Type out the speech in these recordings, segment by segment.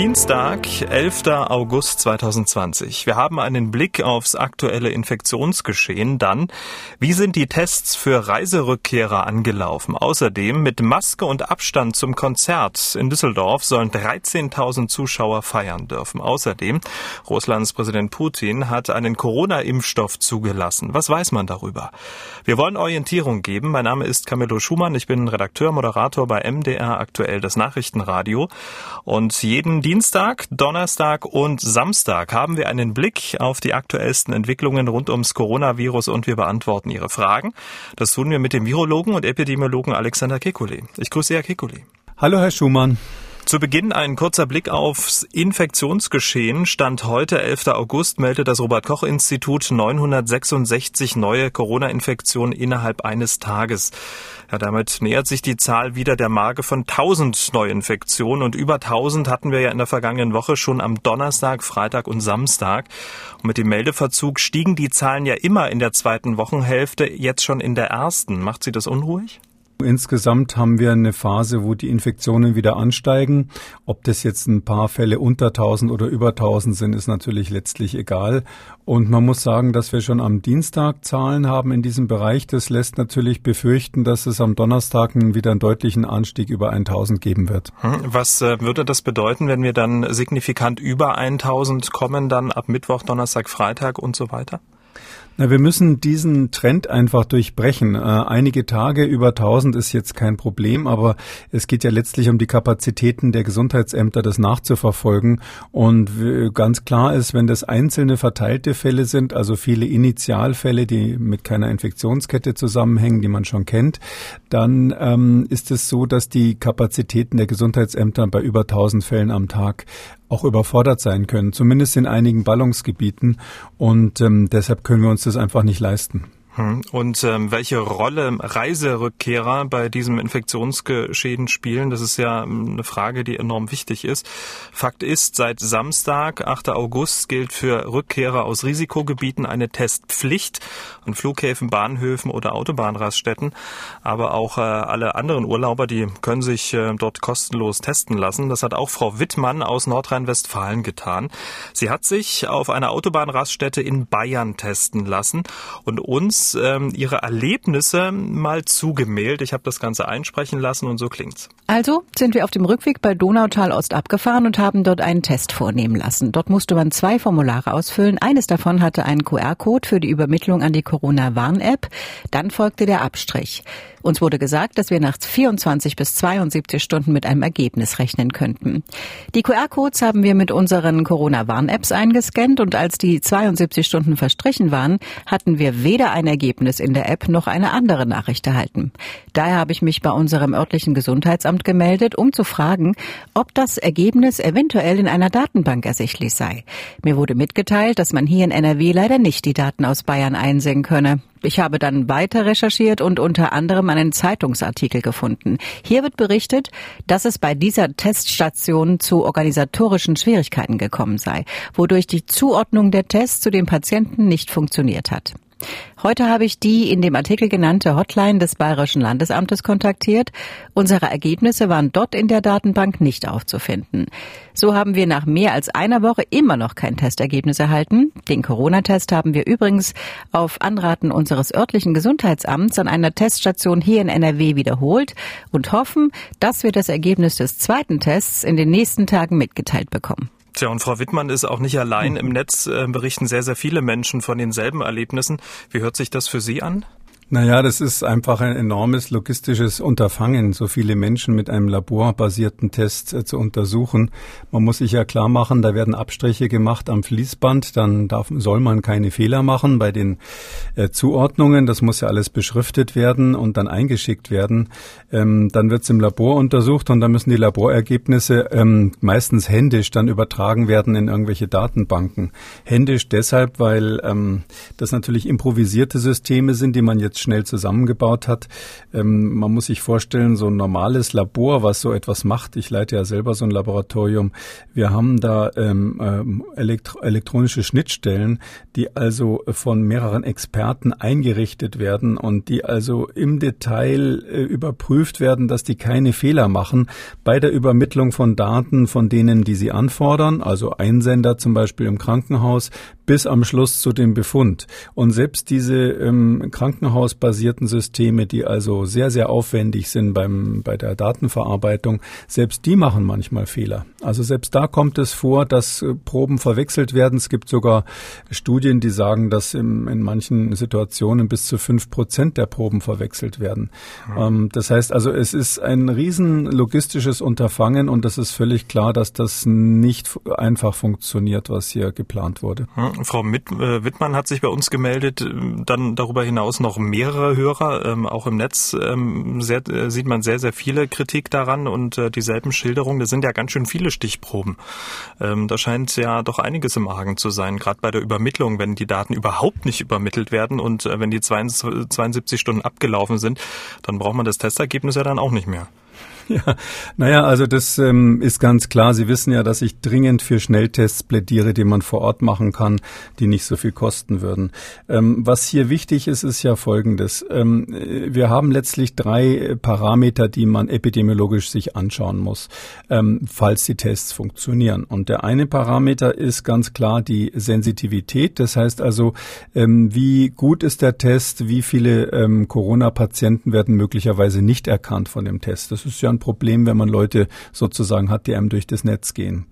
Dienstag, 11. August 2020. Wir haben einen Blick aufs aktuelle Infektionsgeschehen. Dann, wie sind die Tests für Reiserückkehrer angelaufen? Außerdem, mit Maske und Abstand zum Konzert in Düsseldorf sollen 13.000 Zuschauer feiern dürfen. Außerdem, Russlands Präsident Putin hat einen Corona-Impfstoff zugelassen. Was weiß man darüber? Wir wollen Orientierung geben. Mein Name ist Camillo Schumann. Ich bin Redakteur, Moderator bei MDR aktuell das Nachrichtenradio. Und jeden Dienstag, Donnerstag und Samstag haben wir einen Blick auf die aktuellsten Entwicklungen rund ums Coronavirus und wir beantworten Ihre Fragen. Das tun wir mit dem Virologen und Epidemiologen Alexander Kekulé. Ich grüße Herr Kekulé. Hallo, Herr Schumann. Zu Beginn ein kurzer Blick aufs Infektionsgeschehen. Stand heute, 11. August, meldet das Robert-Koch-Institut 966 neue Corona-Infektionen innerhalb eines Tages. Ja, damit nähert sich die Zahl wieder der Marke von 1000 Neuinfektionen und über 1000 hatten wir ja in der vergangenen Woche schon am Donnerstag, Freitag und Samstag. Und mit dem Meldeverzug stiegen die Zahlen ja immer in der zweiten Wochenhälfte, jetzt schon in der ersten. Macht Sie das unruhig? Insgesamt haben wir eine Phase, wo die Infektionen wieder ansteigen. Ob das jetzt ein paar Fälle unter 1000 oder über 1000 sind, ist natürlich letztlich egal. Und man muss sagen, dass wir schon am Dienstag Zahlen haben in diesem Bereich. Das lässt natürlich befürchten, dass es am Donnerstag wieder einen deutlichen Anstieg über 1000 geben wird. Hm, was äh, würde das bedeuten, wenn wir dann signifikant über 1000 kommen, dann ab Mittwoch, Donnerstag, Freitag und so weiter? Na, wir müssen diesen Trend einfach durchbrechen. Äh, einige Tage über 1000 ist jetzt kein Problem, aber es geht ja letztlich um die Kapazitäten der Gesundheitsämter, das nachzuverfolgen. Und ganz klar ist, wenn das einzelne verteilte Fälle sind, also viele Initialfälle, die mit keiner Infektionskette zusammenhängen, die man schon kennt, dann ähm, ist es so, dass die Kapazitäten der Gesundheitsämter bei über 1000 Fällen am Tag auch überfordert sein können, zumindest in einigen Ballungsgebieten. Und ähm, deshalb können wir uns das einfach nicht leisten. Hm. Und ähm, welche Rolle Reiserückkehrer bei diesem Infektionsgeschehen spielen, das ist ja ähm, eine Frage, die enorm wichtig ist. Fakt ist, seit Samstag, 8. August, gilt für Rückkehrer aus Risikogebieten eine Testpflicht an Flughäfen, Bahnhöfen oder Autobahnraststätten. Aber auch äh, alle anderen Urlauber, die können sich äh, dort kostenlos testen lassen. Das hat auch Frau Wittmann aus Nordrhein-Westfalen getan. Sie hat sich auf einer Autobahnraststätte in Bayern testen lassen und uns ähm, ihre Erlebnisse mal zugemailt. Ich habe das Ganze einsprechen lassen und so klingt's. Also sind wir auf dem Rückweg bei Donautal Ost abgefahren und haben dort einen Test vornehmen lassen. Dort musste man zwei Formulare ausfüllen. Eines davon hatte einen QR-Code für die Übermittlung an die Corona-Warn-App. Dann folgte der Abstrich. Uns wurde gesagt, dass wir nach 24 bis 72 Stunden mit einem Ergebnis rechnen könnten. Die QR-Codes haben wir mit unseren Corona-Warn-Apps eingescannt und als die 72 Stunden verstrichen waren, hatten wir weder ein Ergebnis in der App noch eine andere Nachricht erhalten. Daher habe ich mich bei unserem örtlichen Gesundheitsamt gemeldet, um zu fragen, ob das Ergebnis eventuell in einer Datenbank ersichtlich sei. Mir wurde mitgeteilt, dass man hier in NRW leider nicht die Daten aus Bayern einsehen könne. Ich habe dann weiter recherchiert und unter anderem einen Zeitungsartikel gefunden. Hier wird berichtet, dass es bei dieser Teststation zu organisatorischen Schwierigkeiten gekommen sei, wodurch die Zuordnung der Tests zu den Patienten nicht funktioniert hat. Heute habe ich die in dem Artikel genannte Hotline des Bayerischen Landesamtes kontaktiert. Unsere Ergebnisse waren dort in der Datenbank nicht aufzufinden. So haben wir nach mehr als einer Woche immer noch kein Testergebnis erhalten. Den Corona-Test haben wir übrigens auf Anraten unseres örtlichen Gesundheitsamts an einer Teststation hier in NRW wiederholt und hoffen, dass wir das Ergebnis des zweiten Tests in den nächsten Tagen mitgeteilt bekommen. Tja, und Frau Wittmann ist auch nicht allein. Im Netz äh, berichten sehr, sehr viele Menschen von denselben Erlebnissen. Wie hört sich das für Sie an? Naja, das ist einfach ein enormes logistisches Unterfangen, so viele Menschen mit einem laborbasierten Test äh, zu untersuchen. Man muss sich ja klar machen, da werden Abstriche gemacht am Fließband, dann darf, soll man keine Fehler machen bei den äh, Zuordnungen. Das muss ja alles beschriftet werden und dann eingeschickt werden. Ähm, dann wird es im Labor untersucht und dann müssen die Laborergebnisse ähm, meistens händisch dann übertragen werden in irgendwelche Datenbanken. Händisch deshalb, weil ähm, das natürlich improvisierte Systeme sind, die man jetzt schnell zusammengebaut hat. Ähm, man muss sich vorstellen, so ein normales Labor, was so etwas macht, ich leite ja selber so ein Laboratorium, wir haben da ähm, ähm elektro elektronische Schnittstellen, die also von mehreren Experten eingerichtet werden und die also im Detail äh, überprüft werden, dass die keine Fehler machen bei der Übermittlung von Daten von denen, die sie anfordern, also Einsender zum Beispiel im Krankenhaus, bis am Schluss zu dem Befund. Und selbst diese ähm, krankenhausbasierten Systeme, die also sehr, sehr aufwendig sind beim, bei der Datenverarbeitung, selbst die machen manchmal Fehler. Also selbst da kommt es vor, dass äh, Proben verwechselt werden. Es gibt sogar Studien, die sagen, dass im, in manchen Situationen bis zu fünf Prozent der Proben verwechselt werden. Mhm. Ähm, das heißt also, es ist ein riesen logistisches Unterfangen und das ist völlig klar, dass das nicht einfach funktioniert, was hier geplant wurde. Frau Mitt, äh, Wittmann hat sich bei uns gemeldet. Dann darüber hinaus noch mehrere Hörer. Ähm, auch im Netz ähm, sehr, äh, sieht man sehr, sehr viele Kritik daran und äh, dieselben Schilderungen. Das sind ja ganz schön viele Stichproben. Ähm, da scheint ja doch einiges im Argen zu sein, gerade bei der Übermittlung, wenn die Daten überhaupt nicht übermittelt werden und äh, wenn die 72 Stunden abgelaufen sind, dann braucht man das Testergebnis ja dann auch nicht mehr. Ja, naja, also das ähm, ist ganz klar. Sie wissen ja, dass ich dringend für Schnelltests plädiere, die man vor Ort machen kann, die nicht so viel kosten würden. Ähm, was hier wichtig ist, ist ja Folgendes. Ähm, wir haben letztlich drei Parameter, die man epidemiologisch sich anschauen muss, ähm, falls die Tests funktionieren. Und der eine Parameter ist ganz klar die Sensitivität. Das heißt also, ähm, wie gut ist der Test, wie viele ähm, Corona-Patienten werden möglicherweise nicht erkannt von dem Test. Das ist ja ein Problem, wenn man Leute sozusagen hat, die einem durch das Netz gehen.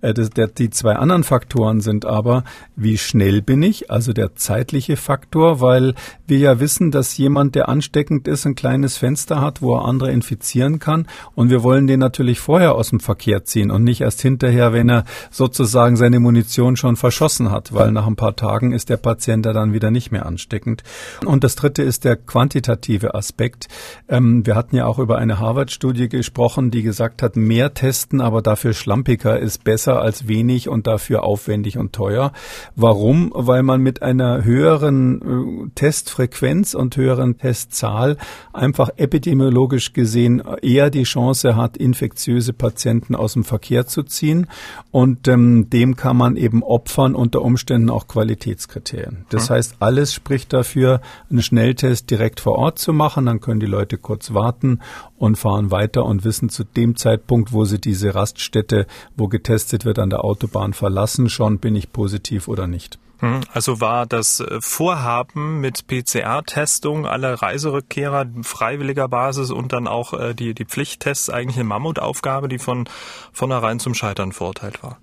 Äh, das, der, die zwei anderen Faktoren sind aber, wie schnell bin ich, also der zeitliche Faktor, weil wir ja wissen, dass jemand, der ansteckend ist, ein kleines Fenster hat, wo er andere infizieren kann. Und wir wollen den natürlich vorher aus dem Verkehr ziehen und nicht erst hinterher, wenn er sozusagen seine Munition schon verschossen hat, weil nach ein paar Tagen ist der Patient dann wieder nicht mehr ansteckend. Und das dritte ist der quantitative Aspekt. Ähm, wir hatten ja auch über eine Harvard-Studie gesprochen, die gesagt hat, mehr testen, aber dafür schlampiger ist besser als wenig und dafür aufwendig und teuer. Warum? Weil man mit einer höheren äh, Testfrequenz und höheren Testzahl einfach epidemiologisch gesehen eher die Chance hat, infektiöse Patienten aus dem Verkehr zu ziehen. Und ähm, dem kann man eben opfern unter Umständen auch Qualitätskriterien. Das hm. heißt, alles spricht dafür, einen Schnelltest direkt vor Ort zu machen. Dann können die Leute kurz warten und fahren weiter und wissen zu dem Zeitpunkt, wo sie diese Raststätte, wo getestet wird, an der Autobahn verlassen, schon bin ich positiv oder nicht. Hm, also war das äh, Vorhaben mit PCR-Testung aller Reiserückkehrer freiwilliger Basis und dann auch äh, die, die Pflichttests eigentlich eine Mammutaufgabe, die von vornherein zum Scheitern verurteilt war?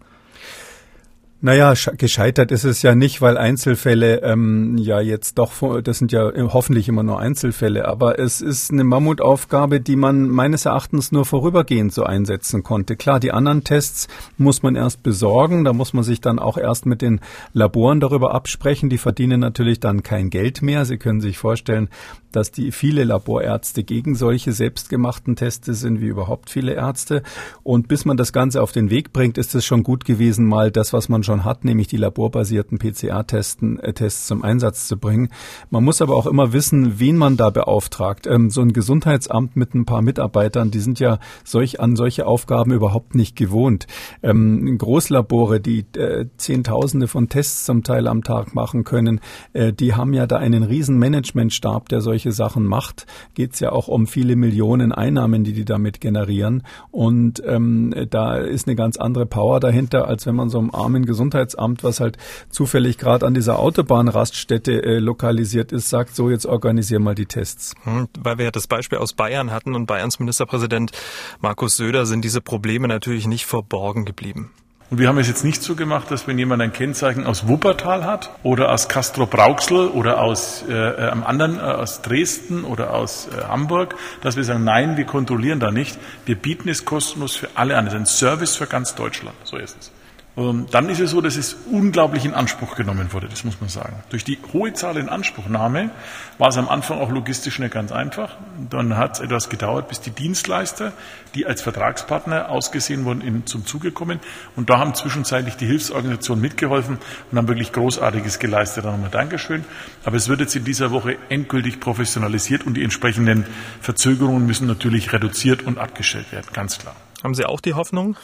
Naja, gescheitert ist es ja nicht, weil Einzelfälle ähm, ja jetzt doch, das sind ja hoffentlich immer nur Einzelfälle, aber es ist eine Mammutaufgabe, die man meines Erachtens nur vorübergehend so einsetzen konnte. Klar, die anderen Tests muss man erst besorgen, da muss man sich dann auch erst mit den Laboren darüber absprechen. Die verdienen natürlich dann kein Geld mehr. Sie können sich vorstellen, dass die viele Laborärzte gegen solche selbstgemachten Teste sind, wie überhaupt viele Ärzte. Und bis man das Ganze auf den Weg bringt, ist es schon gut gewesen, mal das, was man schon hat, nämlich die laborbasierten PCR-Testen, äh, zum Einsatz zu bringen. Man muss aber auch immer wissen, wen man da beauftragt. Ähm, so ein Gesundheitsamt mit ein paar Mitarbeitern, die sind ja solch an solche Aufgaben überhaupt nicht gewohnt. Ähm, Großlabore, die äh, Zehntausende von Tests zum Teil am Tag machen können, äh, die haben ja da einen riesen Managementstab, der solche solche Sachen macht, geht es ja auch um viele Millionen Einnahmen, die die damit generieren. Und ähm, da ist eine ganz andere Power dahinter, als wenn man so einem armen Gesundheitsamt, was halt zufällig gerade an dieser Autobahnraststätte äh, lokalisiert ist, sagt, so jetzt organisier mal die Tests. Hm, weil wir ja das Beispiel aus Bayern hatten und Bayerns Ministerpräsident Markus Söder sind diese Probleme natürlich nicht verborgen geblieben. Und wir haben es jetzt nicht so gemacht, dass wenn jemand ein Kennzeichen aus Wuppertal hat oder aus Castro Brauxel oder aus äh, einem anderen, äh, aus Dresden oder aus äh, Hamburg, dass wir sagen, nein, wir kontrollieren da nicht. Wir bieten es kostenlos für alle an. Es ist ein Service für ganz Deutschland. So ist es. Ähm, dann ist es so, dass es unglaublich in Anspruch genommen wurde, das muss man sagen. Durch die hohe Zahl in Anspruchnahme war es am Anfang auch logistisch nicht ganz einfach. Dann hat es etwas gedauert, bis die Dienstleister, die als Vertragspartner ausgesehen wurden, in, zum Zuge kommen. Und da haben zwischenzeitlich die Hilfsorganisationen mitgeholfen und haben wirklich Großartiges geleistet. Da nochmal Dankeschön. Aber es wird jetzt in dieser Woche endgültig professionalisiert und die entsprechenden Verzögerungen müssen natürlich reduziert und abgestellt werden, ganz klar. Haben Sie auch die Hoffnung?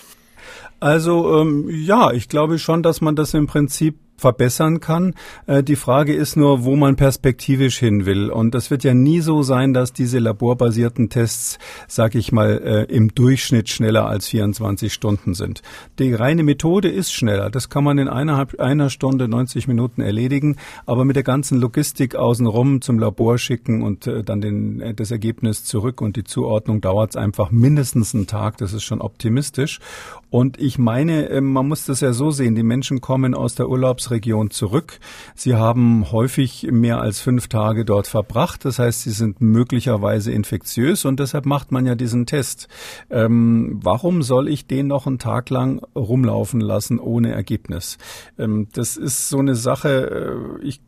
Also ähm, ja, ich glaube schon, dass man das im Prinzip verbessern kann. Äh, die Frage ist nur, wo man perspektivisch hin will. Und das wird ja nie so sein, dass diese laborbasierten Tests, sag ich mal, äh, im Durchschnitt schneller als 24 Stunden sind. Die reine Methode ist schneller. Das kann man in eineinhalb, einer Stunde, 90 Minuten erledigen. Aber mit der ganzen Logistik außenrum zum Labor schicken und äh, dann den, das Ergebnis zurück und die Zuordnung dauert es einfach mindestens einen Tag. Das ist schon optimistisch. Und ich meine, man muss das ja so sehen. Die Menschen kommen aus der Urlaubs Region zurück. Sie haben häufig mehr als fünf Tage dort verbracht. Das heißt, sie sind möglicherweise infektiös und deshalb macht man ja diesen Test. Ähm, warum soll ich den noch einen Tag lang rumlaufen lassen ohne Ergebnis? Ähm, das ist so eine Sache. Äh, ich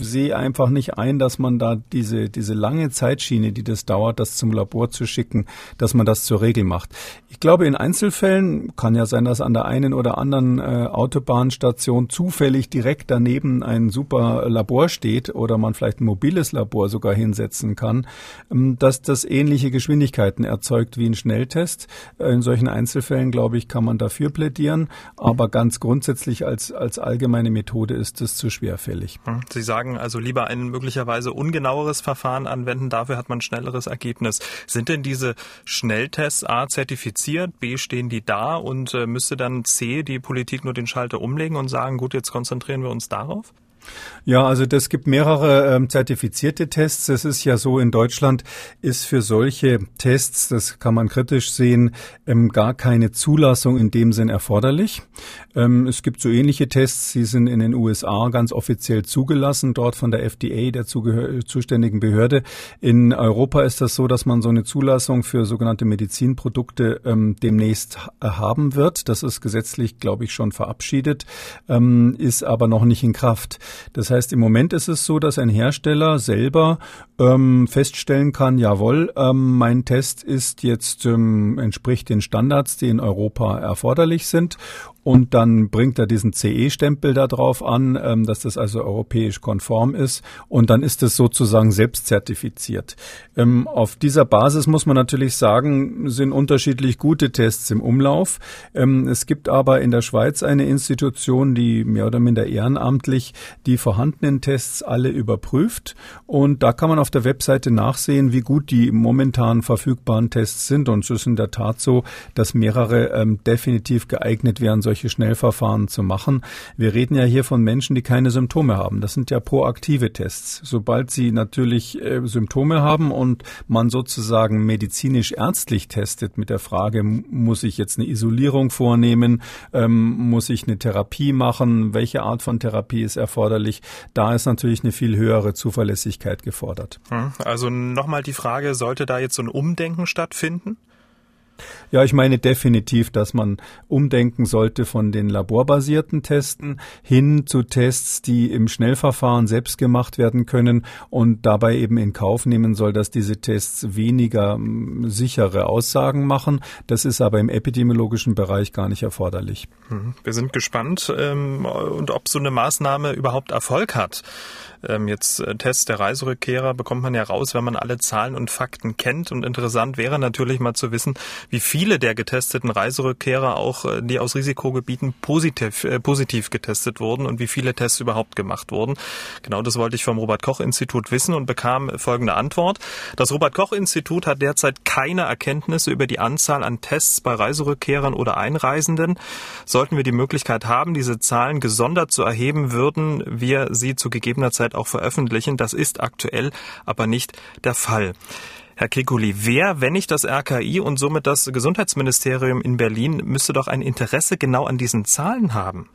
sehe einfach nicht ein, dass man da diese, diese lange Zeitschiene, die das dauert, das zum Labor zu schicken, dass man das zur Regel macht. Ich glaube, in Einzelfällen kann ja sein, dass an der einen oder anderen äh, Autobahnstation zufällig direkt daneben ein super Labor steht oder man vielleicht ein mobiles Labor sogar hinsetzen kann, ähm, dass das ähnliche Geschwindigkeiten erzeugt wie ein Schnelltest. Äh, in solchen Einzelfällen, glaube ich, kann man dafür plädieren, aber ganz grundsätzlich als, als allgemeine Methode ist es zu schwerfällig. Hm. Sie sagen also lieber ein möglicherweise ungenaueres Verfahren anwenden, dafür hat man schnelleres Ergebnis. Sind denn diese Schnelltests A zertifiziert, B stehen die da und äh, müsste dann C die Politik nur den Schalter umlegen und sagen, gut, jetzt konzentrieren wir uns darauf? Ja, also das gibt mehrere ähm, zertifizierte Tests. Es ist ja so, in Deutschland ist für solche Tests, das kann man kritisch sehen, ähm, gar keine Zulassung in dem Sinn erforderlich. Ähm, es gibt so ähnliche Tests, die sind in den USA ganz offiziell zugelassen, dort von der FDA, der zuständigen Behörde. In Europa ist das so, dass man so eine Zulassung für sogenannte Medizinprodukte ähm, demnächst haben wird. Das ist gesetzlich, glaube ich, schon verabschiedet, ähm, ist aber noch nicht in Kraft. Das heißt, im Moment ist es so, dass ein Hersteller selber ähm, feststellen kann, jawohl, ähm, mein Test ist jetzt ähm, entspricht den Standards, die in Europa erforderlich sind und dann bringt er diesen CE-Stempel da drauf an, ähm, dass das also europäisch konform ist und dann ist es sozusagen selbst zertifiziert. Ähm, auf dieser Basis muss man natürlich sagen, sind unterschiedlich gute Tests im Umlauf. Ähm, es gibt aber in der Schweiz eine Institution, die mehr oder minder ehrenamtlich die vorhandenen Tests alle überprüft und da kann man auf der Webseite nachsehen, wie gut die momentan verfügbaren Tests sind und es ist in der Tat so, dass mehrere ähm, definitiv geeignet wären, solche Schnellverfahren zu machen. Wir reden ja hier von Menschen, die keine Symptome haben. Das sind ja proaktive Tests. Sobald sie natürlich äh, Symptome haben und man sozusagen medizinisch-ärztlich testet mit der Frage, muss ich jetzt eine Isolierung vornehmen, ähm, muss ich eine Therapie machen, welche Art von Therapie ist erforderlich, da ist natürlich eine viel höhere Zuverlässigkeit gefordert. Hm. Also nochmal die Frage, sollte da jetzt so ein Umdenken stattfinden? Ja, ich meine definitiv, dass man umdenken sollte von den laborbasierten Testen hin zu Tests, die im Schnellverfahren selbst gemacht werden können und dabei eben in Kauf nehmen soll, dass diese Tests weniger hm, sichere Aussagen machen. Das ist aber im epidemiologischen Bereich gar nicht erforderlich. Mhm. Wir sind gespannt ähm, und ob so eine Maßnahme überhaupt Erfolg hat. Ähm, jetzt äh, Tests der Reiserückkehrer bekommt man ja raus, wenn man alle Zahlen und Fakten kennt. Und interessant wäre natürlich mal zu wissen, wie viele der getesteten Reiserückkehrer auch, äh, die aus Risikogebieten positiv, äh, positiv getestet wurden und wie viele Tests überhaupt gemacht wurden. Genau das wollte ich vom Robert-Koch-Institut wissen und bekam folgende Antwort. Das Robert-Koch-Institut hat derzeit keine Erkenntnisse über die Anzahl an Tests bei Reiserückkehrern oder Einreisenden. Sollten wir die Möglichkeit haben, diese Zahlen gesondert zu erheben, würden wir sie zu gegebener Zeit Zeit auch veröffentlichen. Das ist aktuell aber nicht der Fall. Herr Kekuli, wer, wenn nicht das RKI und somit das Gesundheitsministerium in Berlin, müsste doch ein Interesse genau an diesen Zahlen haben?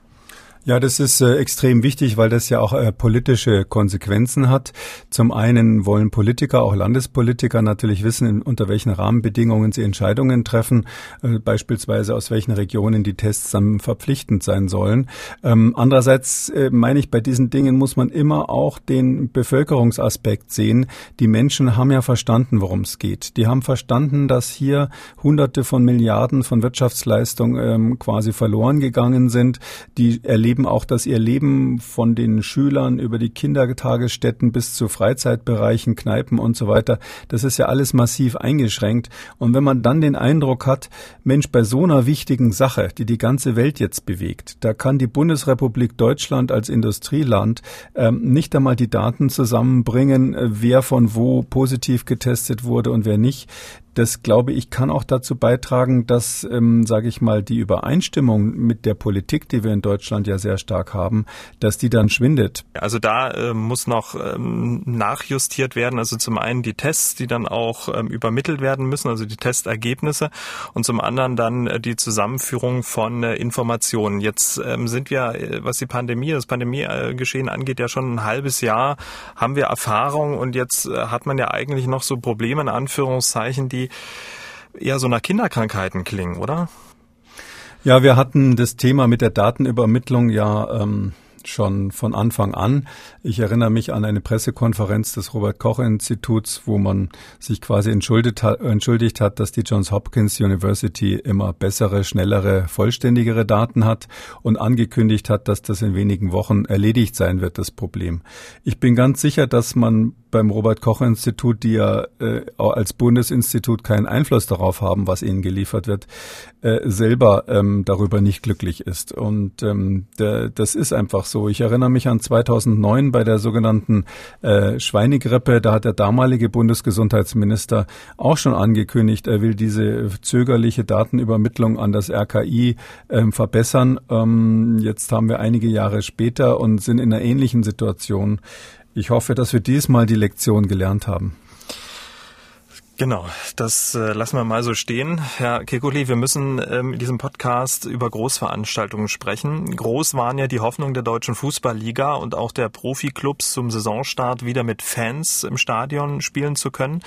Ja, das ist äh, extrem wichtig, weil das ja auch äh, politische Konsequenzen hat. Zum einen wollen Politiker, auch Landespolitiker natürlich wissen, in, unter welchen Rahmenbedingungen sie Entscheidungen treffen, äh, beispielsweise aus welchen Regionen die Tests dann verpflichtend sein sollen. Ähm, andererseits äh, meine ich, bei diesen Dingen muss man immer auch den Bevölkerungsaspekt sehen. Die Menschen haben ja verstanden, worum es geht. Die haben verstanden, dass hier Hunderte von Milliarden von Wirtschaftsleistung ähm, quasi verloren gegangen sind. Die erleben erleben auch, dass ihr Leben von den Schülern über die Kindertagesstätten bis zu Freizeitbereichen, Kneipen und so weiter, das ist ja alles massiv eingeschränkt. Und wenn man dann den Eindruck hat, Mensch, bei so einer wichtigen Sache, die die ganze Welt jetzt bewegt, da kann die Bundesrepublik Deutschland als Industrieland ähm, nicht einmal die Daten zusammenbringen, äh, wer von wo positiv getestet wurde und wer nicht das glaube ich kann auch dazu beitragen, dass, ähm, sage ich mal, die Übereinstimmung mit der Politik, die wir in Deutschland ja sehr stark haben, dass die dann schwindet. Also da äh, muss noch ähm, nachjustiert werden. Also zum einen die Tests, die dann auch ähm, übermittelt werden müssen, also die Testergebnisse, und zum anderen dann äh, die Zusammenführung von äh, Informationen. Jetzt ähm, sind wir, äh, was die Pandemie, das Pandemiegeschehen angeht, ja schon ein halbes Jahr haben wir Erfahrung und jetzt äh, hat man ja eigentlich noch so Probleme in Anführungszeichen, die eher so nach Kinderkrankheiten klingen, oder? Ja, wir hatten das Thema mit der Datenübermittlung ja ähm, schon von Anfang an. Ich erinnere mich an eine Pressekonferenz des Robert Koch Instituts, wo man sich quasi entschuldigt entschuldigt hat, dass die Johns Hopkins University immer bessere, schnellere, vollständigere Daten hat und angekündigt hat, dass das in wenigen Wochen erledigt sein wird, das Problem. Ich bin ganz sicher, dass man beim Robert Koch Institut, die ja äh, als Bundesinstitut keinen Einfluss darauf haben, was ihnen geliefert wird, äh, selber ähm, darüber nicht glücklich ist. Und ähm, der, das ist einfach so. Ich erinnere mich an 2009 bei der sogenannten äh, Schweinegrippe. Da hat der damalige Bundesgesundheitsminister auch schon angekündigt, er will diese zögerliche Datenübermittlung an das RKI ähm, verbessern. Ähm, jetzt haben wir einige Jahre später und sind in einer ähnlichen Situation. Ich hoffe, dass wir diesmal die Lektion gelernt haben. Genau, das äh, lassen wir mal so stehen. Herr Kekuli, wir müssen ähm, in diesem Podcast über Großveranstaltungen sprechen. Groß waren ja die Hoffnung der deutschen Fußballliga und auch der Profiklubs zum Saisonstart wieder mit Fans im Stadion spielen zu können.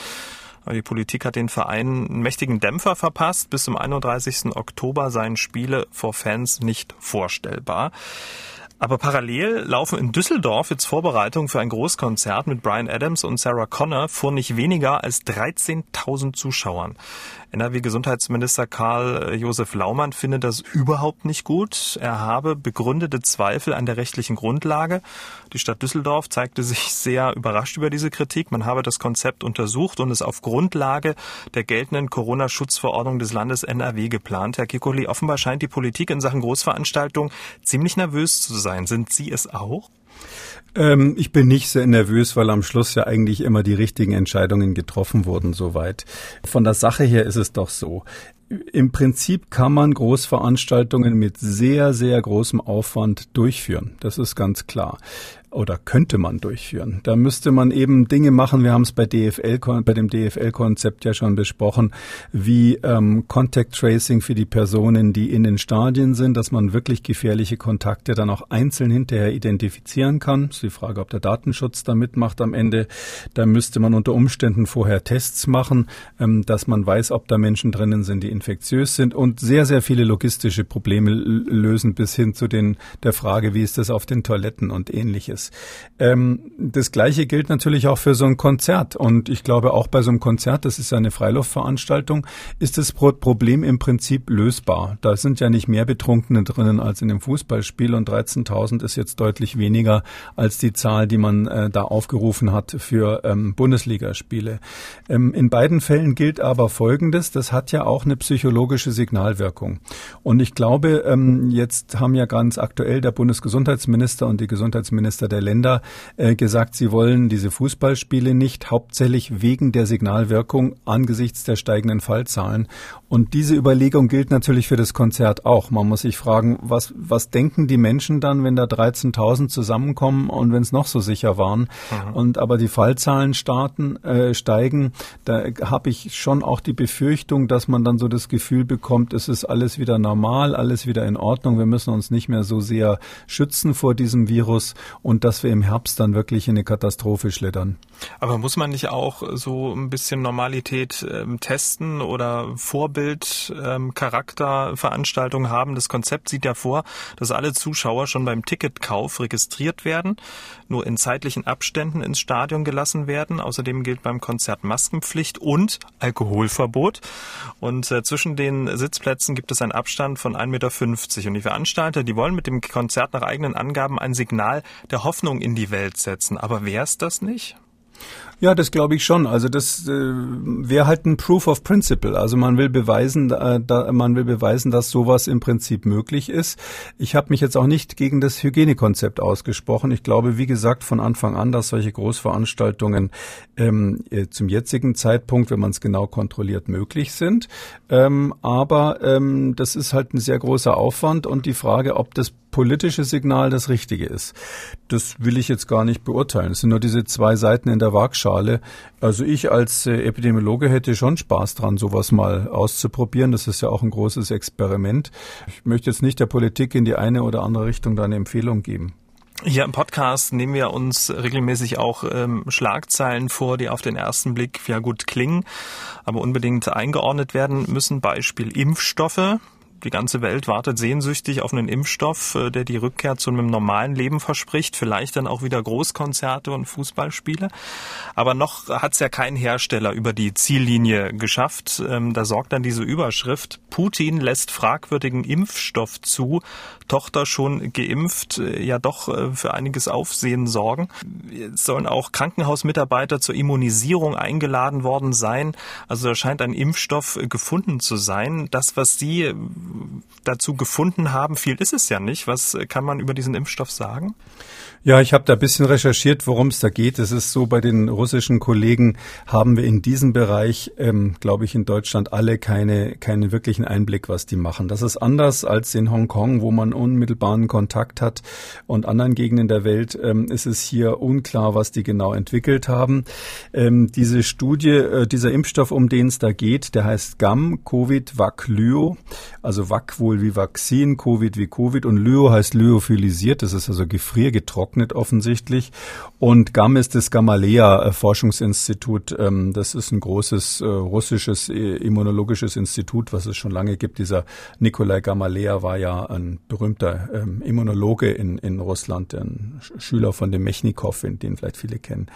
Aber die Politik hat den Vereinen einen mächtigen Dämpfer verpasst. Bis zum 31. Oktober seien Spiele vor Fans nicht vorstellbar. Aber parallel laufen in Düsseldorf jetzt Vorbereitungen für ein Großkonzert mit Brian Adams und Sarah Connor vor nicht weniger als 13.000 Zuschauern. NRW-Gesundheitsminister Karl äh, Josef Laumann findet das überhaupt nicht gut. Er habe begründete Zweifel an der rechtlichen Grundlage. Die Stadt Düsseldorf zeigte sich sehr überrascht über diese Kritik. Man habe das Konzept untersucht und es auf Grundlage der geltenden Corona-Schutzverordnung des Landes NRW geplant. Herr Kikoli, offenbar scheint die Politik in Sachen Großveranstaltung ziemlich nervös zu sein. Sind Sie es auch? Ähm, ich bin nicht sehr nervös, weil am Schluss ja eigentlich immer die richtigen Entscheidungen getroffen wurden soweit. Von der Sache her ist es doch so. Im Prinzip kann man Großveranstaltungen mit sehr, sehr großem Aufwand durchführen. Das ist ganz klar oder könnte man durchführen. Da müsste man eben Dinge machen. Wir haben es bei DFL, bei dem DFL-Konzept ja schon besprochen, wie ähm, Contact Tracing für die Personen, die in den Stadien sind, dass man wirklich gefährliche Kontakte dann auch einzeln hinterher identifizieren kann. Das ist die Frage, ob der Datenschutz da mitmacht am Ende. Da müsste man unter Umständen vorher Tests machen, ähm, dass man weiß, ob da Menschen drinnen sind, die infektiös sind und sehr, sehr viele logistische Probleme lösen bis hin zu den, der Frage, wie ist das auf den Toiletten und ähnliches ist. Ähm, das Gleiche gilt natürlich auch für so ein Konzert. Und ich glaube, auch bei so einem Konzert, das ist eine Freiluftveranstaltung, ist das Problem im Prinzip lösbar. Da sind ja nicht mehr Betrunkene drinnen als in einem Fußballspiel und 13.000 ist jetzt deutlich weniger als die Zahl, die man äh, da aufgerufen hat für ähm, Bundesligaspiele. Ähm, in beiden Fällen gilt aber Folgendes, das hat ja auch eine psychologische Signalwirkung. Und ich glaube, ähm, jetzt haben ja ganz aktuell der Bundesgesundheitsminister und die Gesundheitsminister der Länder äh, gesagt, sie wollen diese Fußballspiele nicht, hauptsächlich wegen der Signalwirkung angesichts der steigenden Fallzahlen. Und diese Überlegung gilt natürlich für das Konzert auch. Man muss sich fragen, was, was denken die Menschen dann, wenn da 13.000 zusammenkommen und wenn es noch so sicher waren mhm. und aber die Fallzahlen starten, äh, steigen, da habe ich schon auch die Befürchtung, dass man dann so das Gefühl bekommt, es ist alles wieder normal, alles wieder in Ordnung, wir müssen uns nicht mehr so sehr schützen vor diesem Virus und dass wir im Herbst dann wirklich in eine Katastrophe schlittern. Aber muss man nicht auch so ein bisschen Normalität ähm, testen oder Vorbildcharakterveranstaltungen ähm, haben? Das Konzept sieht ja vor, dass alle Zuschauer schon beim Ticketkauf registriert werden, nur in zeitlichen Abständen ins Stadion gelassen werden. Außerdem gilt beim Konzert Maskenpflicht und Alkoholverbot. Und äh, zwischen den Sitzplätzen gibt es einen Abstand von 1,50 Meter. Und die Veranstalter, die wollen mit dem Konzert nach eigenen Angaben ein Signal der Hoffnung in die Welt setzen. Aber wäre es das nicht? Ja, das glaube ich schon. Also das äh, wäre halt ein Proof of Principle. Also man will beweisen, äh, da, man will beweisen, dass sowas im Prinzip möglich ist. Ich habe mich jetzt auch nicht gegen das Hygienekonzept ausgesprochen. Ich glaube, wie gesagt, von Anfang an, dass solche Großveranstaltungen ähm, äh, zum jetzigen Zeitpunkt, wenn man es genau kontrolliert, möglich sind. Ähm, aber ähm, das ist halt ein sehr großer Aufwand und die Frage, ob das politische Signal das Richtige ist. Das will ich jetzt gar nicht beurteilen. Es sind nur diese zwei Seiten in der Waagschale. Also ich als äh, Epidemiologe hätte schon Spaß dran, sowas mal auszuprobieren. Das ist ja auch ein großes Experiment. Ich möchte jetzt nicht der Politik in die eine oder andere Richtung da eine Empfehlung geben. Hier im Podcast nehmen wir uns regelmäßig auch ähm, Schlagzeilen vor, die auf den ersten Blick ja gut klingen, aber unbedingt eingeordnet werden müssen. Beispiel Impfstoffe die ganze Welt wartet sehnsüchtig auf einen Impfstoff, äh, der die Rückkehr zu einem normalen Leben verspricht, vielleicht dann auch wieder Großkonzerte und Fußballspiele. Aber noch hat es ja kein Hersteller über die Ziellinie geschafft. Ähm, da sorgt dann diese Überschrift, Putin lässt fragwürdigen Impfstoff zu, Tochter schon geimpft, äh, ja doch äh, für einiges Aufsehen sorgen. Es sollen auch Krankenhausmitarbeiter zur Immunisierung eingeladen worden sein. Also da scheint ein Impfstoff gefunden zu sein. Das, was Sie dazu gefunden haben. Viel ist es ja nicht. Was kann man über diesen Impfstoff sagen? Ja, ich habe da ein bisschen recherchiert, worum es da geht. Es ist so, bei den russischen Kollegen haben wir in diesem Bereich, ähm, glaube ich, in Deutschland alle keine, keinen wirklichen Einblick, was die machen. Das ist anders als in Hongkong, wo man unmittelbaren Kontakt hat und anderen Gegenden der Welt ähm, ist es hier unklar, was die genau entwickelt haben. Ähm, diese Studie, äh, dieser Impfstoff, um den es da geht, der heißt GAM, Covid, Vaclyo, also Vac wohl wie Vakzin, Covid wie Covid und Lyo heißt lyophilisiert, das ist also gefriergetrocknet getrocknet offensichtlich. Und GAM ist das Gamaleya äh, Forschungsinstitut. Ähm, das ist ein großes äh, russisches äh, immunologisches Institut, was es schon lange gibt. Dieser Nikolai Gamaleya war ja ein berühmter ähm, Immunologe in, in Russland, ein Schüler von dem Mechnikow, den vielleicht viele kennen.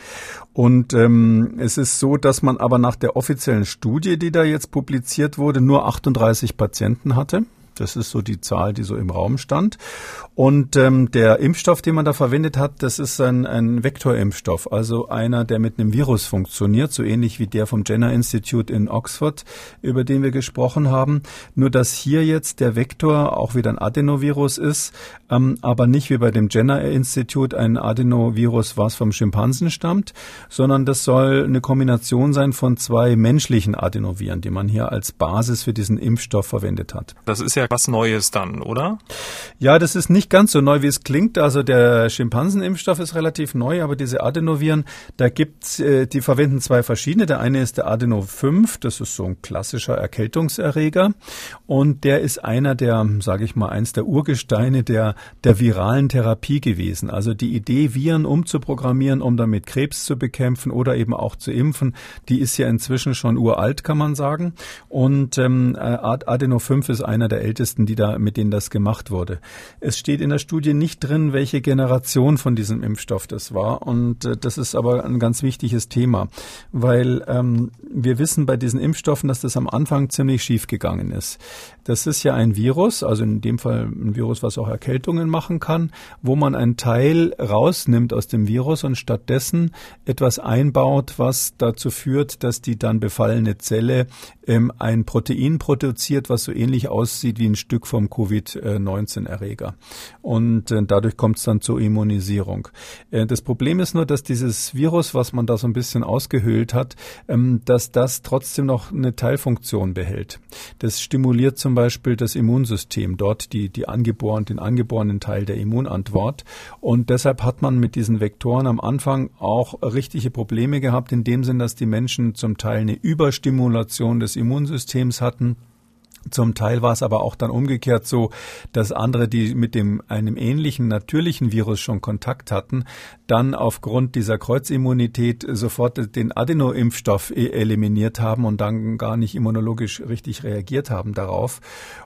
Und ähm, es ist so, dass man aber nach der offiziellen Studie, die da jetzt publiziert wurde, nur 38 Patienten hatte. Das ist so die Zahl, die so im Raum stand. Und ähm, der Impfstoff, den man da verwendet hat, das ist ein, ein Vektorimpfstoff, also einer, der mit einem Virus funktioniert, so ähnlich wie der vom Jenner Institute in Oxford, über den wir gesprochen haben. Nur dass hier jetzt der Vektor auch wieder ein Adenovirus ist, ähm, aber nicht wie bei dem Jenner Institute ein Adenovirus, was vom Schimpansen stammt, sondern das soll eine Kombination sein von zwei menschlichen Adenoviren, die man hier als Basis für diesen Impfstoff verwendet hat. Das ist ja was Neues dann, oder? Ja, das ist nicht ganz so neu, wie es klingt. Also der Schimpansenimpfstoff ist relativ neu, aber diese Adenoviren, da gibt's, äh, die verwenden zwei verschiedene. Der eine ist der Adeno 5, das ist so ein klassischer Erkältungserreger. Und der ist einer der, sage ich mal, eins der Urgesteine der, der viralen Therapie gewesen. Also die Idee, Viren umzuprogrammieren, um damit Krebs zu bekämpfen oder eben auch zu impfen, die ist ja inzwischen schon uralt, kann man sagen. Und ähm, Adeno 5 ist einer der ältesten, die da, mit denen das gemacht wurde. Es steht steht in der Studie nicht drin, welche Generation von diesem Impfstoff das war. Und äh, das ist aber ein ganz wichtiges Thema, weil ähm, wir wissen bei diesen Impfstoffen, dass das am Anfang ziemlich schief gegangen ist. Das ist ja ein Virus, also in dem Fall ein Virus, was auch Erkältungen machen kann, wo man einen Teil rausnimmt aus dem Virus und stattdessen etwas einbaut, was dazu führt, dass die dann befallene Zelle ähm, ein Protein produziert, was so ähnlich aussieht wie ein Stück vom Covid-19-Erreger. Und äh, dadurch kommt es dann zur Immunisierung. Äh, das Problem ist nur, dass dieses Virus, was man da so ein bisschen ausgehöhlt hat, ähm, dass das trotzdem noch eine Teilfunktion behält. Das stimuliert zum Beispiel das Immunsystem, dort die, die angeboren, den angeborenen Teil der Immunantwort. Und deshalb hat man mit diesen Vektoren am Anfang auch richtige Probleme gehabt, in dem Sinn, dass die Menschen zum Teil eine Überstimulation des Immunsystems hatten Zum Teil war es aber auch dann umgekehrt so, dass andere, die mit dem einem ähnlichen natürlichen Virus schon Kontakt hatten, dann aufgrund dieser Kreuzimmunität sofort den Adeno-Impfstoff e- eliminiert haben und dann gar nicht immunologisch richtig reagiert haben darauf.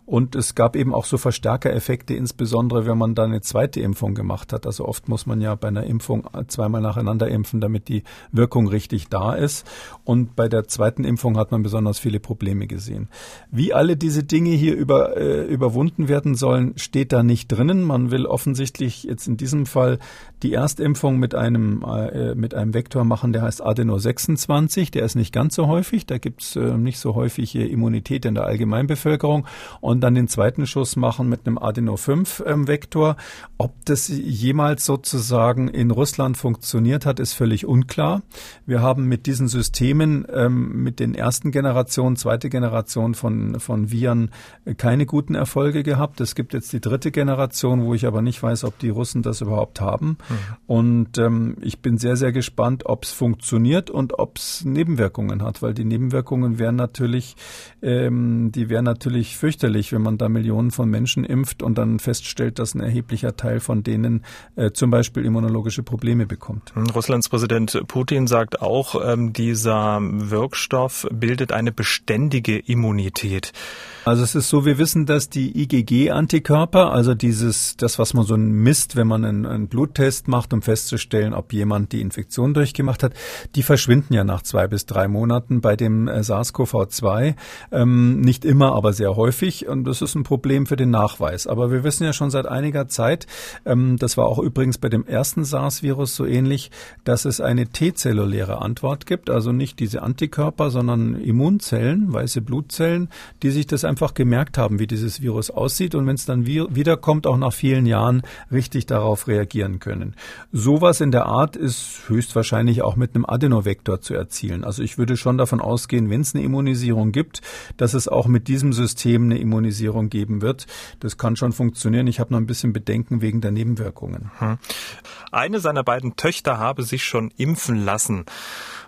Und es gab eben auch so Verstärkereffekte, insbesondere wenn man dann eine zweite Impfung gemacht hat. Also oft muss man ja bei einer Impfung zweimal nacheinander impfen, damit die Wirkung richtig da ist. Und bei der zweiten Impfung hat man besonders viele Probleme gesehen. Wie alle diese Dinge hier über, äh, überwunden werden sollen, steht da nicht drinnen. Man will offensichtlich jetzt in diesem Fall die Erstimpfung mit einem, äh, mit einem Vektor machen, der heißt Adeno 26. Der ist nicht ganz so häufig. Da gibt's äh, nicht so häufige Immunität in der Allgemeinbevölkerung. Und dann den zweiten Schuss machen mit einem Adeno 5 ähm, Vektor. Ob das jemals sozusagen in Russland funktioniert hat, ist völlig unklar. Wir haben mit diesen Systemen, ähm, mit den ersten Generationen, zweite Generation von, von Viren keine guten Erfolge gehabt. Es gibt jetzt die dritte Generation, wo ich aber nicht weiß, ob die Russen das überhaupt haben. Mhm. Und ähm, ich bin sehr, sehr gespannt, ob es funktioniert und ob es Nebenwirkungen hat, weil die Nebenwirkungen wären natürlich, ähm, die wären natürlich fürchterlich, wenn man da Millionen von Menschen impft und dann feststellt, dass ein erheblicher Teil von denen äh, zum Beispiel immunologische Probleme bekommt. Hm, Russlands Präsident Putin sagt auch, ähm, dieser Wirkstoff bildet eine beständige Immunität. Also es ist so, wir wissen, dass die IgG-Antikörper, also dieses, das, was man so misst, wenn man einen, einen, Bluttest macht, um festzustellen, ob jemand die Infektion durchgemacht hat, die verschwinden ja nach zwei bis drei Monaten bei dem äh, SARS-CoV-2. Ähm, nicht immer, aber sehr häufig. Und das ist ein Problem für den Nachweis. Aber wir wissen ja schon seit einiger Zeit, ähm, das war auch übrigens bei dem ersten SARS-Virus so ähnlich, dass es eine T-zelluläre Antwort gibt, also nicht diese Antikörper, sondern Immunzellen, weiße Blutzellen, die sich das einfach gemerkt haben, wie dieses Virus aussieht und wenn es dann wiederkommt, auch nach vielen Jahren richtig darauf reagieren können. Sowas in der Art ist höchstwahrscheinlich auch mit einem Adenovektor zu erzielen. Also ich würde schon davon ausgehen, wenn es eine Immunisierung gibt, dass es auch mit diesem System eine Immunisierung geben wird. Das kann schon funktionieren. Ich habe noch ein bisschen Bedenken wegen der Nebenwirkungen. Hm. Eine seiner beiden Töchter habe sich schon impfen lassen.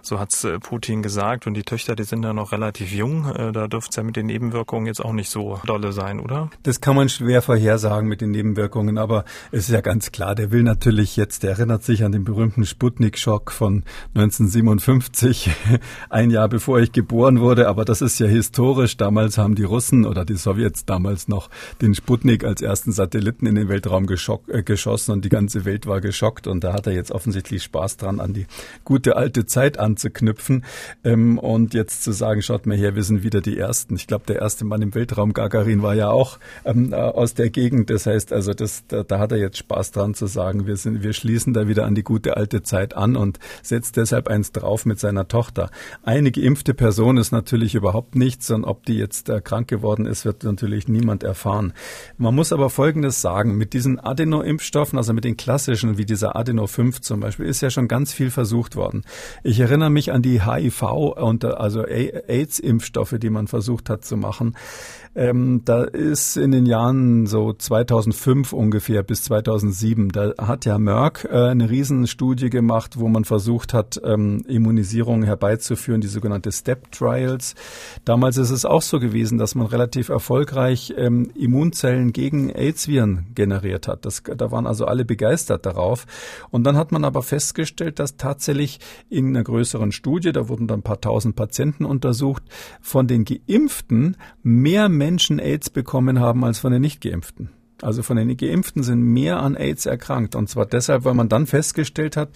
So hat's äh, Putin gesagt. Und die Töchter, die sind ja noch relativ jung. Äh, da dürfte es ja mit den Nebenwirkungen jetzt auch nicht so dolle sein, oder? Das kann man schwer vorhersagen mit den Nebenwirkungen. Aber es ist ja ganz klar, der will natürlich jetzt, der erinnert sich an den berühmten Sputnik-Schock von 1957, ein Jahr bevor ich geboren wurde. Aber das ist ja historisch. Damals haben die Russen oder die Sowjets damals noch den Sputnik als ersten Satelliten in den Weltraum äh, geschossen und die ganze Welt war geschockt. Und da hat er jetzt offensichtlich Spaß dran, an die gute alte Zeit an anzuknüpfen ähm, und jetzt zu sagen, schaut mal her, wir sind wieder die Ersten. Ich glaube, der erste Mann im Weltraum, Gagarin, war ja auch ähm, äh, aus der Gegend. Das heißt, also das, da, da hat er jetzt Spaß dran zu sagen, wir, sind, wir schließen da wieder an die gute alte Zeit an und setzt deshalb eins drauf mit seiner Tochter. Eine geimpfte Person ist natürlich überhaupt nichts und ob die jetzt äh, krank geworden ist, wird natürlich niemand erfahren. Man muss aber Folgendes sagen, mit diesen Adeno-Impfstoffen, also mit den klassischen, wie dieser Adeno 5 zum Beispiel, ist ja schon ganz viel versucht worden. Ich erinnere erinnere mich an die HIV und also AIDS-Impfstoffe, die man versucht hat zu machen. Ähm, da ist in den Jahren so 2005 ungefähr bis 2007, da hat ja Merck äh, eine Riesenstudie gemacht, wo man versucht hat, ähm, Immunisierung herbeizuführen, die sogenannte Step Trials. Damals ist es auch so gewesen, dass man relativ erfolgreich ähm, Immunzellen gegen AIDS-Viren generiert hat. Das, da waren also alle begeistert darauf. Und dann hat man aber festgestellt, dass tatsächlich in einer größeren Studie, da wurden dann ein paar tausend Patienten untersucht, von den Geimpften mehr Menschen AIDS bekommen haben als von den Nicht-Geimpften. Also von den Geimpften sind mehr an AIDS erkrankt. Und zwar deshalb, weil man dann festgestellt hat,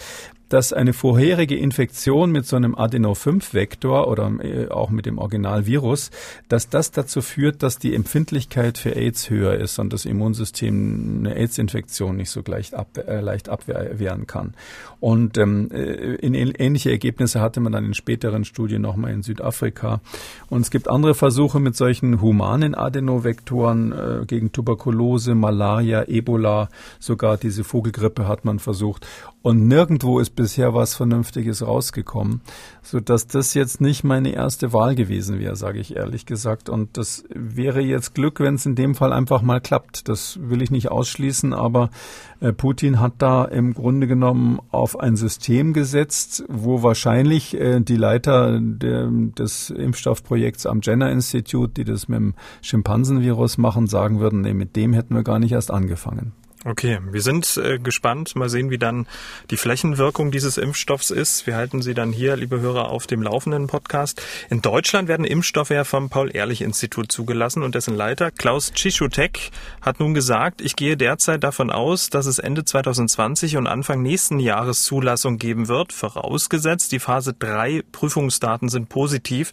dass eine vorherige Infektion mit so einem Adeno-5-Vektor oder äh, auch mit dem Originalvirus, dass das dazu führt, dass die Empfindlichkeit für AIDS höher ist und das Immunsystem eine AIDS-Infektion nicht so leicht, ab, äh, leicht abwehren kann. Und ähm, äh, in ähnliche Ergebnisse hatte man dann in späteren Studien nochmal in Südafrika. Und es gibt andere Versuche mit solchen humanen Adenovektoren äh, gegen Tuberkulose, Malaria, Ebola, sogar diese Vogelgrippe hat man versucht. Und nirgendwo ist bisher was Vernünftiges rausgekommen, so dass das jetzt nicht meine erste Wahl gewesen wäre, sage ich ehrlich gesagt. Und das wäre jetzt Glück, wenn es in dem Fall einfach mal klappt. Das will ich nicht ausschließen, aber äh, Putin hat da im Grunde genommen auf ein System gesetzt, wo wahrscheinlich äh, die Leiter der, des Impfstoffprojekts am Jenner Institute, die das mit dem Schimpansenvirus machen, sagen würden, nee, mit dem hätten wir gar nicht erst angefangen. Okay, wir sind äh, gespannt. Mal sehen, wie dann die Flächenwirkung dieses Impfstoffs ist. Wir halten Sie dann hier, liebe Hörer, auf dem laufenden Podcast. In Deutschland werden Impfstoffe ja vom Paul-Ehrlich-Institut zugelassen und dessen Leiter Klaus Tschichutek hat nun gesagt, ich gehe derzeit davon aus, dass es Ende 2020 und Anfang nächsten Jahres Zulassung geben wird, vorausgesetzt die Phase 3 Prüfungsdaten sind positiv.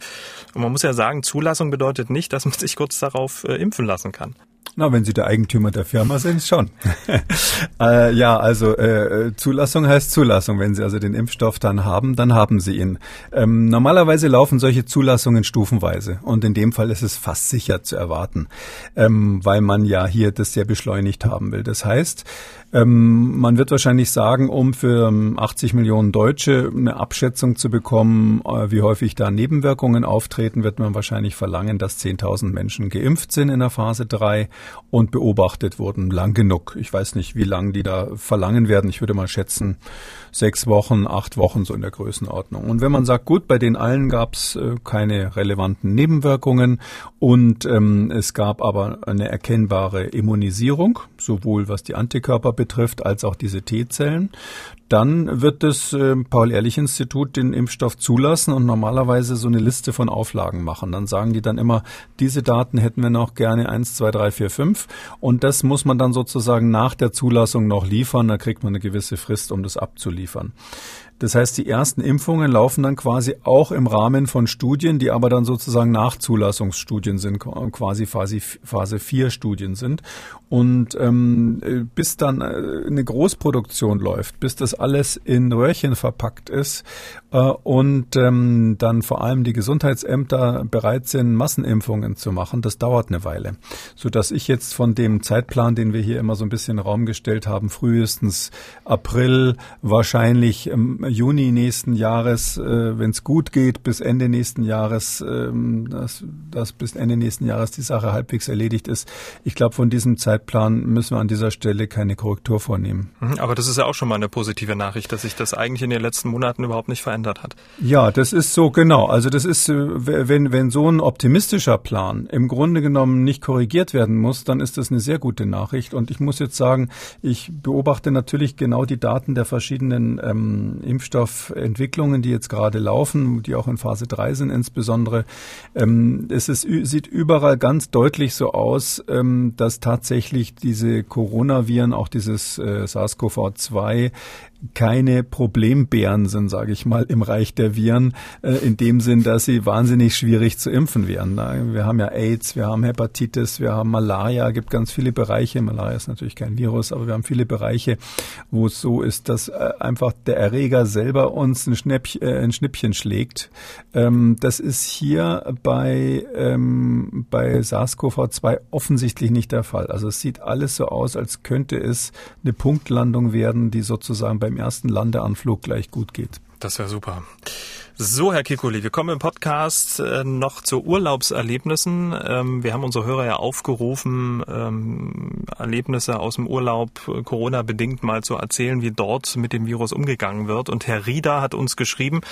Und man muss ja sagen, Zulassung bedeutet nicht, dass man sich kurz darauf äh, impfen lassen kann. Na, wenn Sie der Eigentümer der Firma sind, schon. äh, ja, also äh, Zulassung heißt Zulassung. Wenn Sie also den Impfstoff dann haben, dann haben Sie ihn. Ähm, normalerweise laufen solche Zulassungen stufenweise und in dem Fall ist es fast sicher zu erwarten, ähm, weil man ja hier das sehr beschleunigt haben will. Das heißt, ähm, man wird wahrscheinlich sagen, um für 80 Millionen Deutsche eine Abschätzung zu bekommen, äh, wie häufig da Nebenwirkungen auftreten, wird man wahrscheinlich verlangen, dass 10.000 Menschen geimpft sind in der Phase 3 und beobachtet wurden lang genug. Ich weiß nicht, wie lang die da verlangen werden. Ich würde mal schätzen, sechs Wochen, acht Wochen so in der Größenordnung. Und wenn man sagt, gut, bei den allen gab es äh, keine relevanten Nebenwirkungen und ähm, es gab aber eine erkennbare Immunisierung, sowohl was die Antikörper betrifft als auch diese T-Zellen, dann wird das äh, Paul-Ehrlich-Institut den Impfstoff zulassen und normalerweise so eine Liste von Auflagen machen. Dann sagen die dann immer, diese Daten hätten wir noch gerne eins, zwei, drei, vier, fünf. Und das muss man dann sozusagen nach der Zulassung noch liefern. Da kriegt man eine gewisse Frist, um das abzuliefern. Das heißt, die ersten Impfungen laufen dann quasi auch im Rahmen von Studien, die aber dann sozusagen Nachzulassungsstudien sind, quasi Phase, Phase 4 Studien sind. Und ähm, bis dann äh, eine Großproduktion läuft, bis das alles in Röhrchen verpackt ist äh, und ähm, dann vor allem die Gesundheitsämter bereit sind, Massenimpfungen zu machen, das dauert eine Weile. Sodass ich jetzt von dem Zeitplan, den wir hier immer so ein bisschen in den Raum gestellt haben, frühestens April, wahrscheinlich ähm, Juni nächsten Jahres, äh, wenn es gut geht, bis Ende nächsten Jahres, ähm, dass, dass bis Ende nächsten Jahres die Sache halbwegs erledigt ist. Ich glaube, von diesem Zeitplan müssen wir an dieser Stelle keine Korrektur vornehmen. Mhm, aber das ist ja auch schon mal eine positive Nachricht, dass sich das eigentlich in den letzten Monaten überhaupt nicht verändert hat. Ja, das ist so genau. Also das ist, äh, wenn, wenn so ein optimistischer Plan im Grunde genommen nicht korrigiert werden muss, dann ist das eine sehr gute Nachricht. Und ich muss jetzt sagen, ich beobachte natürlich genau die Daten der verschiedenen ähm, Impfstoffentwicklungen, die jetzt gerade laufen, die auch in Phase 3 sind insbesondere. Ähm, es ist, sieht überall ganz deutlich so aus, ähm, dass tatsächlich diese Coronaviren, auch dieses äh, SARS-CoV-2, keine Problembären sind, sage ich mal, im Reich der Viren, äh, in dem Sinn, dass sie wahnsinnig schwierig zu impfen wären. Wir haben ja AIDS, wir haben Hepatitis, wir haben Malaria, gibt ganz viele Bereiche. Malaria ist natürlich kein Virus, aber wir haben viele Bereiche, wo es so ist, dass äh, einfach der Erreger selber uns ein, Schnäppchen, äh, ein Schnippchen schlägt. Ähm, das ist hier bei, ähm, bei SARS-CoV-2 offensichtlich nicht der Fall. Also es sieht alles so aus, als könnte es eine Punktlandung werden, die sozusagen beim ersten Landeanflug gleich gut geht. Das wäre super. So, Herr Kikuli, wir kommen im Podcast äh, noch zu Urlaubserlebnissen. Ähm, wir haben unsere Hörer ja aufgerufen, ähm, Erlebnisse aus dem Urlaub äh, Corona-bedingt mal zu erzählen, wie dort mit dem Virus umgegangen wird. Und Herr Rieder hat uns geschrieben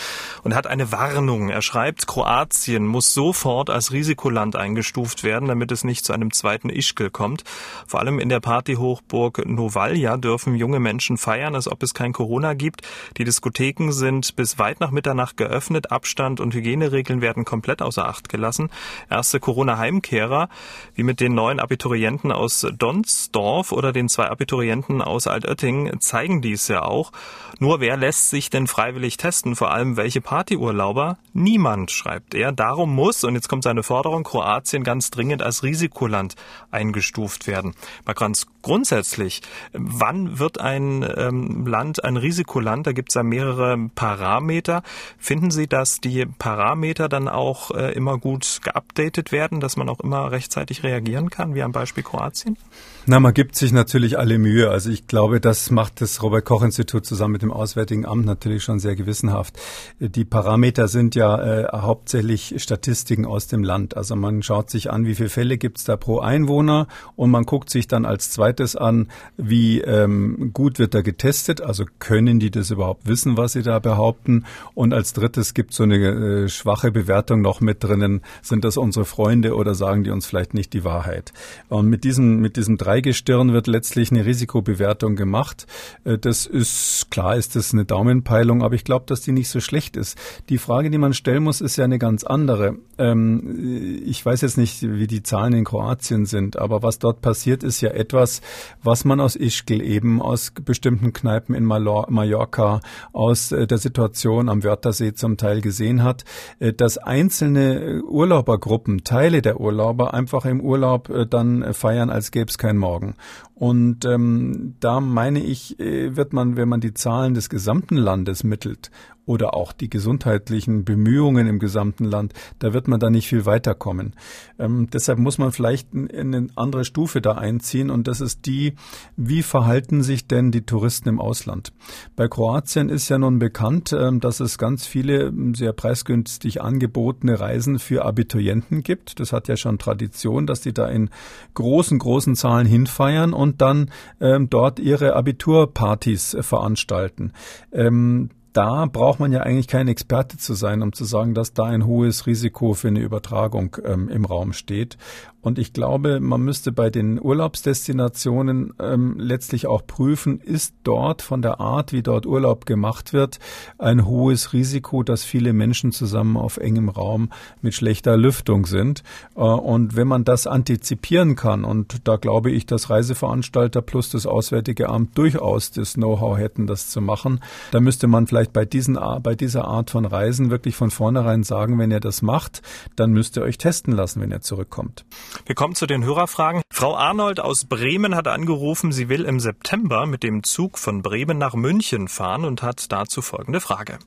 und hat eine Warnung. Er schreibt, Kroatien muss sofort als Risikoland eingestuft werden, damit es nicht zu einem zweiten Ischgl kommt. Vor allem in der Partyhochburg Novalja dürfen junge Menschen feiern, als ob es kein Corona gibt. Die Diskotheken sind bis weit nach Mitternacht geöffnet geöffnet. Abstand und Hygieneregeln werden komplett außer Acht gelassen. Erste Corona-Heimkehrer, wie mit den neuen Abiturienten aus Donsdorf oder den zwei Abiturienten aus Altötting, zeigen dies ja auch. Nur wer lässt sich denn freiwillig testen? Vor allem welche Partyurlauber? Niemand, schreibt er. Darum muss, und jetzt kommt seine Forderung, Kroatien ganz dringend als Risikoland eingestuft werden. Mal ganz grundsätzlich, wann wird ein ähm, Land ein Risikoland? Da gibt es ja mehrere Parameter. Finden Sie, dass die Parameter dann auch äh, immer gut geupdatet werden, dass man auch immer rechtzeitig reagieren kann, wie am Beispiel Kroatien? Na, man gibt sich natürlich alle Mühe. Also ich glaube, das macht das Robert Koch Institut zusammen mit dem Auswärtigen Amt natürlich schon sehr gewissenhaft. Die Parameter sind ja äh, hauptsächlich Statistiken aus dem Land. Also man schaut sich an, wie viele Fälle gibt es da pro Einwohner und man guckt sich dann als zweites an, wie ähm, gut wird da getestet. Also können die das überhaupt wissen, was sie da behaupten? Und als drittes gibt so eine äh, schwache Bewertung noch mit drinnen. Sind das unsere Freunde oder sagen die uns vielleicht nicht die Wahrheit? Und mit diesem mit diesem Dreigestirn wird letztlich eine Risikobewertung gemacht. Äh, das ist klar, ist das eine Daumenpeilung, aber ich glaube, dass die nicht so schlecht ist. Die Frage, die man stellen muss, ist ja eine ganz andere. Ähm, ich weiß jetzt nicht, wie die Zahlen in Kroatien sind, aber was dort passiert, ist ja etwas, was man aus Ischgl eben, aus bestimmten Kneipen in Mallorca, aus äh, der Situation am Wörthersee zum Teil gesehen hat, äh, dass einzelne Urlaubergruppen, Teile der Urlauber einfach im Urlaub dann feiern, als gäbe es kein Morgen. Und ähm, da meine ich, äh, wird man, wenn man die Zahlen des gesamten Landes mittelt, oder auch die gesundheitlichen Bemühungen im gesamten Land, da wird man da nicht viel weiterkommen. Ähm, deshalb muss man vielleicht in eine andere Stufe da einziehen und das ist die, wie verhalten sich denn die Touristen im Ausland? Bei Kroatien ist ja nun bekannt, ähm, dass es ganz viele sehr preisgünstig angebotene Reisen für Abiturienten gibt. Das hat ja schon Tradition, dass die da in großen, großen Zahlen hinfeiern und dann ähm, dort ihre Abiturpartys äh, veranstalten. Ähm, da braucht man ja eigentlich kein Experte zu sein, um zu sagen, dass da ein hohes Risiko für eine Übertragung ähm, im Raum steht. Und ich glaube, man müsste bei den Urlaubsdestinationen ähm, letztlich auch prüfen, ist dort von der Art, wie dort Urlaub gemacht wird, ein hohes Risiko, dass viele Menschen zusammen auf engem Raum mit schlechter Lüftung sind. Äh, und wenn man das antizipieren kann, und da glaube ich, dass Reiseveranstalter plus das Auswärtige Amt durchaus das Know-how hätten, das zu machen, dann müsste man vielleicht bei, diesen, bei dieser Art von Reisen wirklich von vornherein sagen, wenn ihr das macht, dann müsst ihr euch testen lassen, wenn ihr zurückkommt. Wir kommen zu den Hörerfragen. Frau Arnold aus Bremen hat angerufen, sie will im September mit dem Zug von Bremen nach München fahren und hat dazu folgende Frage.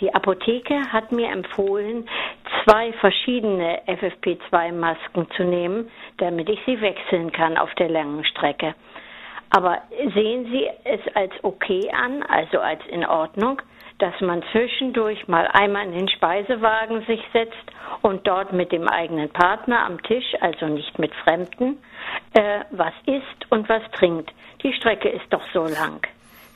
Die Apotheke hat mir empfohlen, zwei verschiedene FFP2-Masken zu nehmen, damit ich sie wechseln kann auf der langen Strecke. Aber sehen Sie es als okay an, also als in Ordnung, dass man zwischendurch mal einmal in den Speisewagen sich setzt und dort mit dem eigenen Partner am Tisch, also nicht mit Fremden, äh, was isst und was trinkt. Die Strecke ist doch so lang.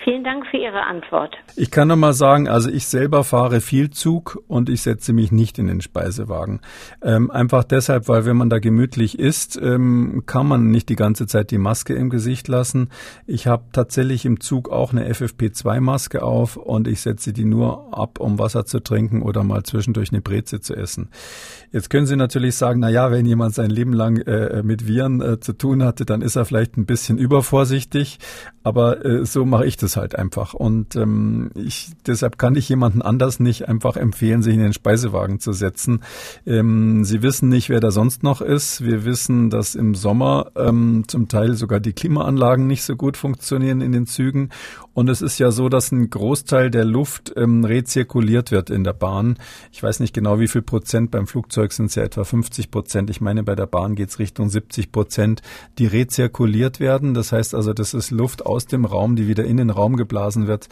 Vielen Dank für Ihre Antwort. Ich kann noch mal sagen, also ich selber fahre viel Zug und ich setze mich nicht in den Speisewagen. Ähm, einfach deshalb, weil wenn man da gemütlich isst, ähm, kann man nicht die ganze Zeit die Maske im Gesicht lassen. Ich habe tatsächlich im Zug auch eine FFP2-Maske auf und ich setze die nur ab, um Wasser zu trinken oder mal zwischendurch eine Breze zu essen. Jetzt können Sie natürlich sagen, na ja, wenn jemand sein Leben lang äh, mit Viren äh, zu tun hatte, dann ist er vielleicht ein bisschen übervorsichtig, aber äh, so mache ich das halt einfach. Und ähm, ich, deshalb kann ich jemanden anders nicht einfach empfehlen, sich in den Speisewagen zu setzen. Ähm, Sie wissen nicht, wer da sonst noch ist. Wir wissen, dass im Sommer ähm, zum Teil sogar die Klimaanlagen nicht so gut funktionieren in den Zügen. Und es ist ja so, dass ein Großteil der Luft ähm, rezirkuliert wird in der Bahn. Ich weiß nicht genau, wie viel Prozent. Beim Flugzeug sind es ja etwa 50 Prozent. Ich meine, bei der Bahn geht es Richtung 70 Prozent, die rezirkuliert werden. Das heißt also, das ist Luft aus dem Raum, die wieder in den Raum Raum geblasen wird.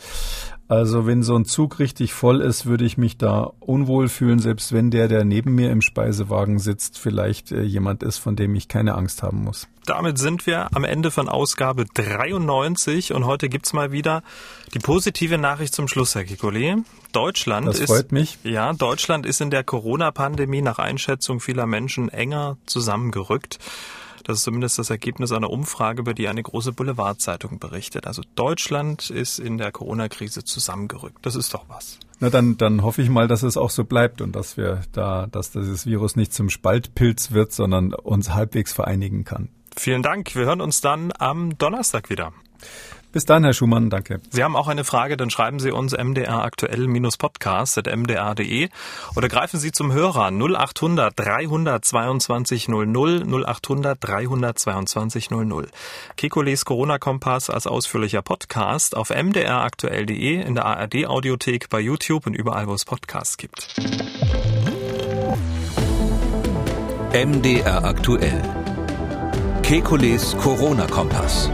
Also wenn so ein Zug richtig voll ist, würde ich mich da unwohl fühlen, selbst wenn der, der neben mir im Speisewagen sitzt, vielleicht äh, jemand ist, von dem ich keine Angst haben muss. Damit sind wir am Ende von Ausgabe 93 und heute gibt es mal wieder die positive Nachricht zum Schluss, Herr Kikole. Deutschland das freut ist, mich. Ja, Deutschland ist in der Corona-Pandemie nach Einschätzung vieler Menschen enger zusammengerückt. Das ist zumindest das Ergebnis einer Umfrage, über die eine große Boulevardzeitung berichtet. Also Deutschland ist in der Corona-Krise zusammengerückt. Das ist doch was. Na dann, dann hoffe ich mal, dass es auch so bleibt und dass wir da, dass dieses Virus nicht zum Spaltpilz wird, sondern uns halbwegs vereinigen kann. Vielen Dank. Wir hören uns dann am Donnerstag wieder. Bis dann, Herr Schumann, danke. Sie haben auch eine Frage, dann schreiben Sie uns mdraktuell-podcast.mdr.de oder greifen Sie zum Hörer 0800 322 00 0800 322 00. Kekules Corona-Kompass als ausführlicher Podcast auf mdraktuell.de, in der ARD-Audiothek, bei YouTube und überall, wo es Podcasts gibt. MDR aktuell. Kekules Corona-Kompass.